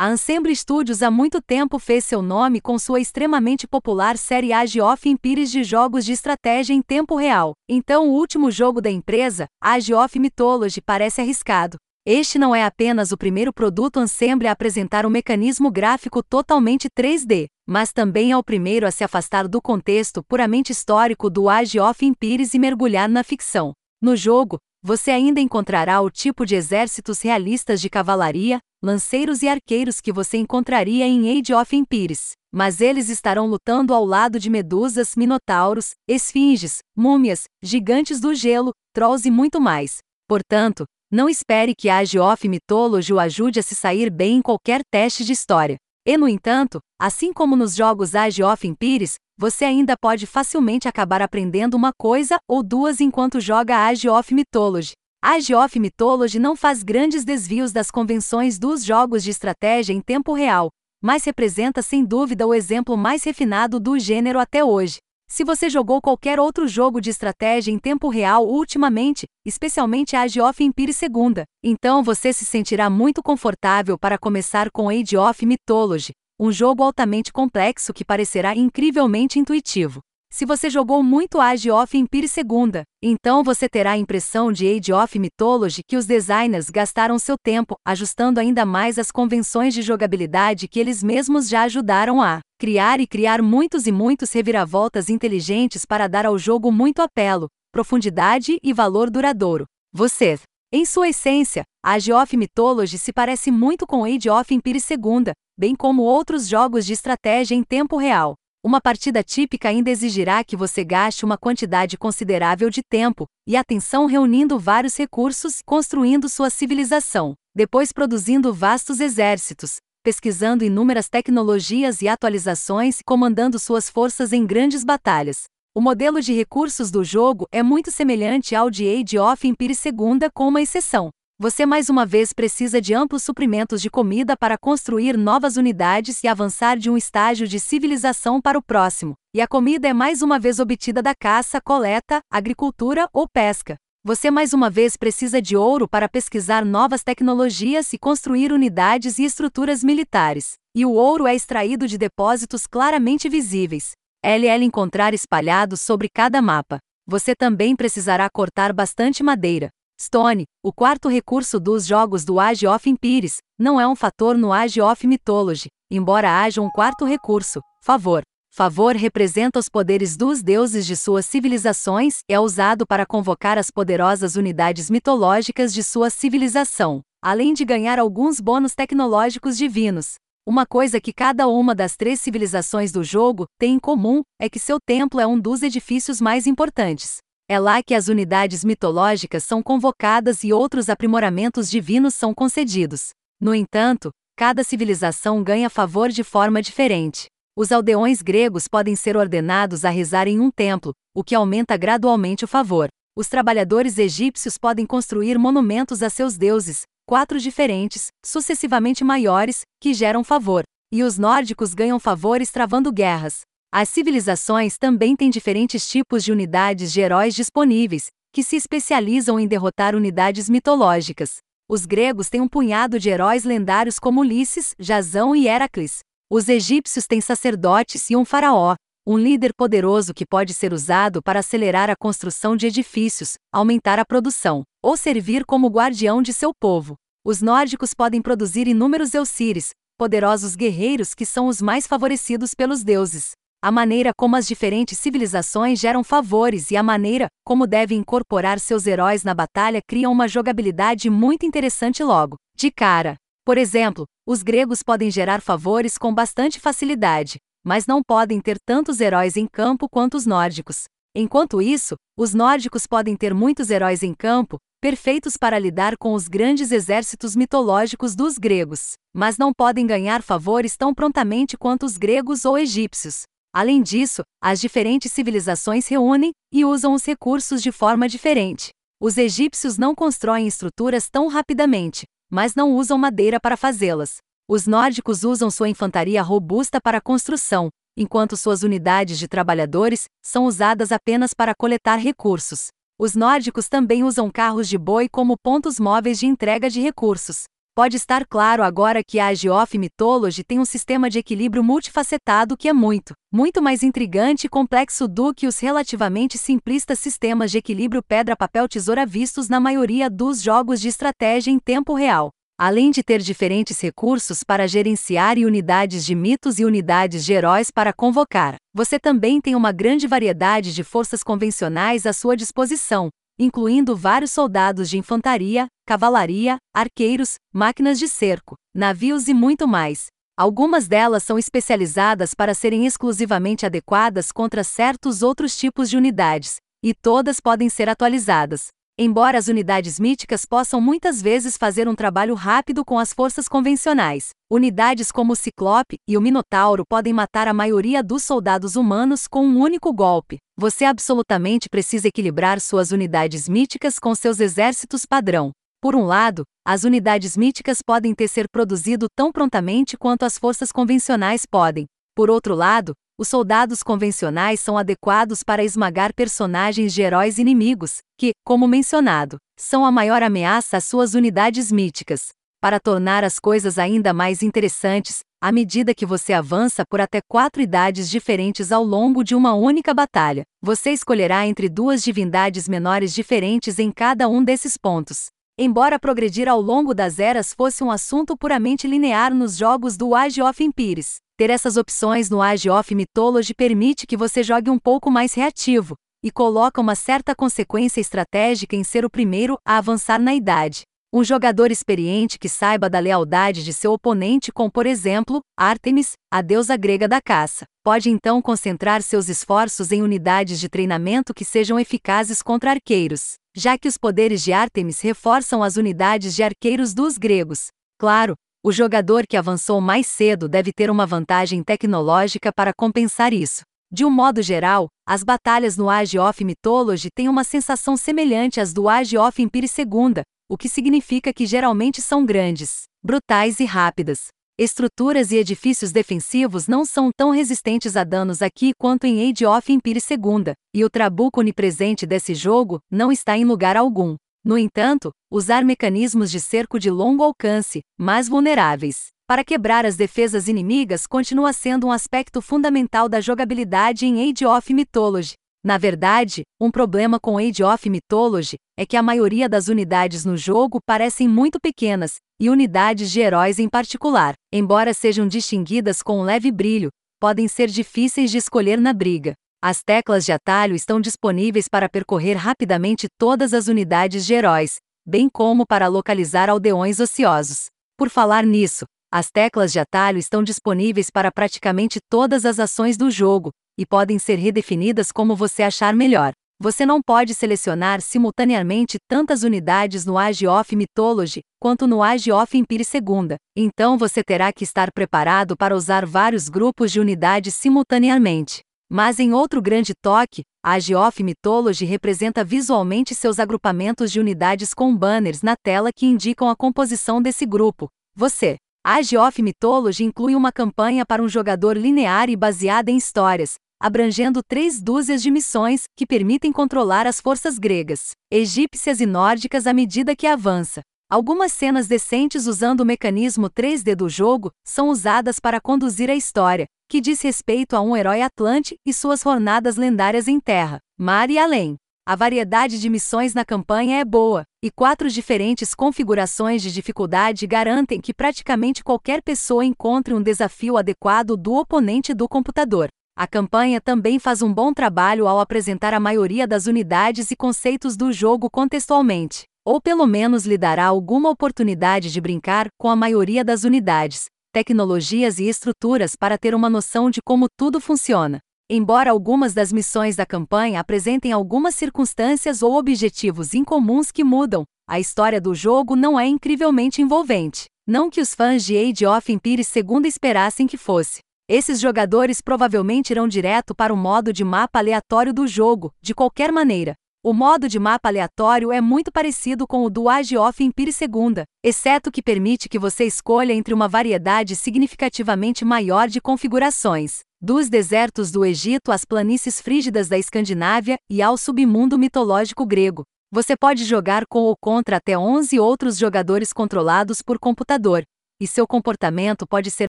A Ensemble Studios há muito tempo fez seu nome com sua extremamente popular série Age of Empires de jogos de estratégia em tempo real. Então, o último jogo da empresa, Age of Mythology, parece arriscado. Este não é apenas o primeiro produto Ensemble a apresentar um mecanismo gráfico totalmente 3D, mas também é o primeiro a se afastar do contexto puramente histórico do Age of Empires e mergulhar na ficção. No jogo, você ainda encontrará o tipo de exércitos realistas de cavalaria, lanceiros e arqueiros que você encontraria em Age of Empires, mas eles estarão lutando ao lado de medusas, minotauros, esfinges, múmias, gigantes do gelo, trolls e muito mais. Portanto, não espere que Age of Mythology o ajude a se sair bem em qualquer teste de história. E no entanto, assim como nos jogos Age of Empires, você ainda pode facilmente acabar aprendendo uma coisa ou duas enquanto joga Age of Mythology. Age of Mythology não faz grandes desvios das convenções dos jogos de estratégia em tempo real, mas representa sem dúvida o exemplo mais refinado do gênero até hoje. Se você jogou qualquer outro jogo de estratégia em tempo real ultimamente, especialmente Age of Empires II, então você se sentirá muito confortável para começar com Age of Mythology, um jogo altamente complexo que parecerá incrivelmente intuitivo. Se você jogou muito Age of Empires II, então você terá a impressão de Age of Mythology que os designers gastaram seu tempo ajustando ainda mais as convenções de jogabilidade que eles mesmos já ajudaram a criar e criar muitos e muitos reviravoltas inteligentes para dar ao jogo muito apelo, profundidade e valor duradouro. Você, em sua essência, Age of Mythology se parece muito com Age of Empires II, bem como outros jogos de estratégia em tempo real. Uma partida típica ainda exigirá que você gaste uma quantidade considerável de tempo e atenção reunindo vários recursos, construindo sua civilização, depois produzindo vastos exércitos, pesquisando inúmeras tecnologias e atualizações comandando suas forças em grandes batalhas. O modelo de recursos do jogo é muito semelhante ao de Age of Empires II, com uma exceção. Você mais uma vez precisa de amplos suprimentos de comida para construir novas unidades e avançar de um estágio de civilização para o próximo. E a comida é mais uma vez obtida da caça, coleta, agricultura ou pesca. Você mais uma vez precisa de ouro para pesquisar novas tecnologias e construir unidades e estruturas militares. E o ouro é extraído de depósitos claramente visíveis. LL encontrar espalhados sobre cada mapa. Você também precisará cortar bastante madeira. Stone, o quarto recurso dos jogos do Age of Empires, não é um fator no Age of Mythology, embora haja um quarto recurso, favor. Favor representa os poderes dos deuses de suas civilizações e é usado para convocar as poderosas unidades mitológicas de sua civilização, além de ganhar alguns bônus tecnológicos divinos. Uma coisa que cada uma das três civilizações do jogo tem em comum é que seu templo é um dos edifícios mais importantes. É lá que as unidades mitológicas são convocadas e outros aprimoramentos divinos são concedidos. No entanto, cada civilização ganha favor de forma diferente. Os aldeões gregos podem ser ordenados a rezar em um templo, o que aumenta gradualmente o favor. Os trabalhadores egípcios podem construir monumentos a seus deuses, quatro diferentes, sucessivamente maiores, que geram favor. E os nórdicos ganham favores travando guerras. As civilizações também têm diferentes tipos de unidades de heróis disponíveis, que se especializam em derrotar unidades mitológicas. Os gregos têm um punhado de heróis lendários como Ulisses, Jasão e Heracles. Os egípcios têm sacerdotes e um faraó, um líder poderoso que pode ser usado para acelerar a construção de edifícios, aumentar a produção, ou servir como guardião de seu povo. Os nórdicos podem produzir inúmeros Eusíris, poderosos guerreiros que são os mais favorecidos pelos deuses a maneira como as diferentes civilizações geram favores e a maneira como devem incorporar seus heróis na batalha criam uma jogabilidade muito interessante logo, de cara. Por exemplo, os gregos podem gerar favores com bastante facilidade, mas não podem ter tantos heróis em campo quanto os nórdicos. Enquanto isso, os nórdicos podem ter muitos heróis em campo, perfeitos para lidar com os grandes exércitos mitológicos dos gregos, mas não podem ganhar favores tão prontamente quanto os gregos ou egípcios. Além disso, as diferentes civilizações reúnem e usam os recursos de forma diferente. Os egípcios não constroem estruturas tão rapidamente, mas não usam madeira para fazê-las. Os nórdicos usam sua infantaria robusta para a construção, enquanto suas unidades de trabalhadores são usadas apenas para coletar recursos. Os nórdicos também usam carros de boi como pontos móveis de entrega de recursos. Pode estar claro agora que a Age of Mythology tem um sistema de equilíbrio multifacetado que é muito, muito mais intrigante e complexo do que os relativamente simplistas sistemas de equilíbrio pedra-papel-tesoura vistos na maioria dos jogos de estratégia em tempo real. Além de ter diferentes recursos para gerenciar e unidades de mitos e unidades de heróis para convocar, você também tem uma grande variedade de forças convencionais à sua disposição, incluindo vários soldados de infantaria, cavalaria, arqueiros, máquinas de cerco, navios e muito mais. Algumas delas são especializadas para serem exclusivamente adequadas contra certos outros tipos de unidades, e todas podem ser atualizadas. Embora as unidades míticas possam muitas vezes fazer um trabalho rápido com as forças convencionais, unidades como o Ciclope e o Minotauro podem matar a maioria dos soldados humanos com um único golpe. Você absolutamente precisa equilibrar suas unidades míticas com seus exércitos padrão. Por um lado, as unidades míticas podem ter ser produzido tão prontamente quanto as forças convencionais podem. Por outro lado, os soldados convencionais são adequados para esmagar personagens de heróis inimigos, que, como mencionado, são a maior ameaça às suas unidades míticas. Para tornar as coisas ainda mais interessantes, à medida que você avança por até quatro idades diferentes ao longo de uma única batalha, você escolherá entre duas divindades menores diferentes em cada um desses pontos. Embora progredir ao longo das eras fosse um assunto puramente linear nos jogos do Age of Empires, ter essas opções no Age of Mythology permite que você jogue um pouco mais reativo, e coloca uma certa consequência estratégica em ser o primeiro a avançar na idade. Um jogador experiente que saiba da lealdade de seu oponente com, por exemplo, Artemis, a deusa grega da caça, pode então concentrar seus esforços em unidades de treinamento que sejam eficazes contra arqueiros, já que os poderes de Artemis reforçam as unidades de arqueiros dos gregos. Claro, o jogador que avançou mais cedo deve ter uma vantagem tecnológica para compensar isso. De um modo geral, as batalhas no Age of Mythology têm uma sensação semelhante às do Age of Empire II, o que significa que geralmente são grandes, brutais e rápidas. Estruturas e edifícios defensivos não são tão resistentes a danos aqui quanto em Age of Empire II, e o trabuco onipresente desse jogo não está em lugar algum. No entanto, usar mecanismos de cerco de longo alcance, mais vulneráveis, para quebrar as defesas inimigas continua sendo um aspecto fundamental da jogabilidade em Age of Mythology. Na verdade, um problema com Age of Mythology é que a maioria das unidades no jogo parecem muito pequenas, e unidades de heróis em particular, embora sejam distinguidas com um leve brilho, podem ser difíceis de escolher na briga. As teclas de atalho estão disponíveis para percorrer rapidamente todas as unidades de heróis, bem como para localizar aldeões ociosos. Por falar nisso, as teclas de atalho estão disponíveis para praticamente todas as ações do jogo, e podem ser redefinidas como você achar melhor. Você não pode selecionar simultaneamente tantas unidades no Age of Mythology quanto no Age of Empire II, então você terá que estar preparado para usar vários grupos de unidades simultaneamente. Mas em outro grande toque, a Geoff Mythology representa visualmente seus agrupamentos de unidades com banners na tela que indicam a composição desse grupo. Você. A Geoff Mythology inclui uma campanha para um jogador linear e baseada em histórias, abrangendo três dúzias de missões que permitem controlar as forças gregas, egípcias e nórdicas à medida que avança. Algumas cenas decentes usando o mecanismo 3D do jogo são usadas para conduzir a história, que diz respeito a um herói atlante e suas jornadas lendárias em terra, mar e além. A variedade de missões na campanha é boa, e quatro diferentes configurações de dificuldade garantem que praticamente qualquer pessoa encontre um desafio adequado do oponente do computador. A campanha também faz um bom trabalho ao apresentar a maioria das unidades e conceitos do jogo contextualmente, ou pelo menos lhe dará alguma oportunidade de brincar com a maioria das unidades, tecnologias e estruturas para ter uma noção de como tudo funciona. Embora algumas das missões da campanha apresentem algumas circunstâncias ou objetivos incomuns que mudam, a história do jogo não é incrivelmente envolvente. Não que os fãs de Age of Empires II esperassem que fosse. Esses jogadores provavelmente irão direto para o modo de mapa aleatório do jogo, de qualquer maneira, o modo de mapa aleatório é muito parecido com o do Age of Empire II, exceto que permite que você escolha entre uma variedade significativamente maior de configurações, dos desertos do Egito às planícies frígidas da Escandinávia e ao submundo mitológico grego. Você pode jogar com ou contra até 11 outros jogadores controlados por computador, e seu comportamento pode ser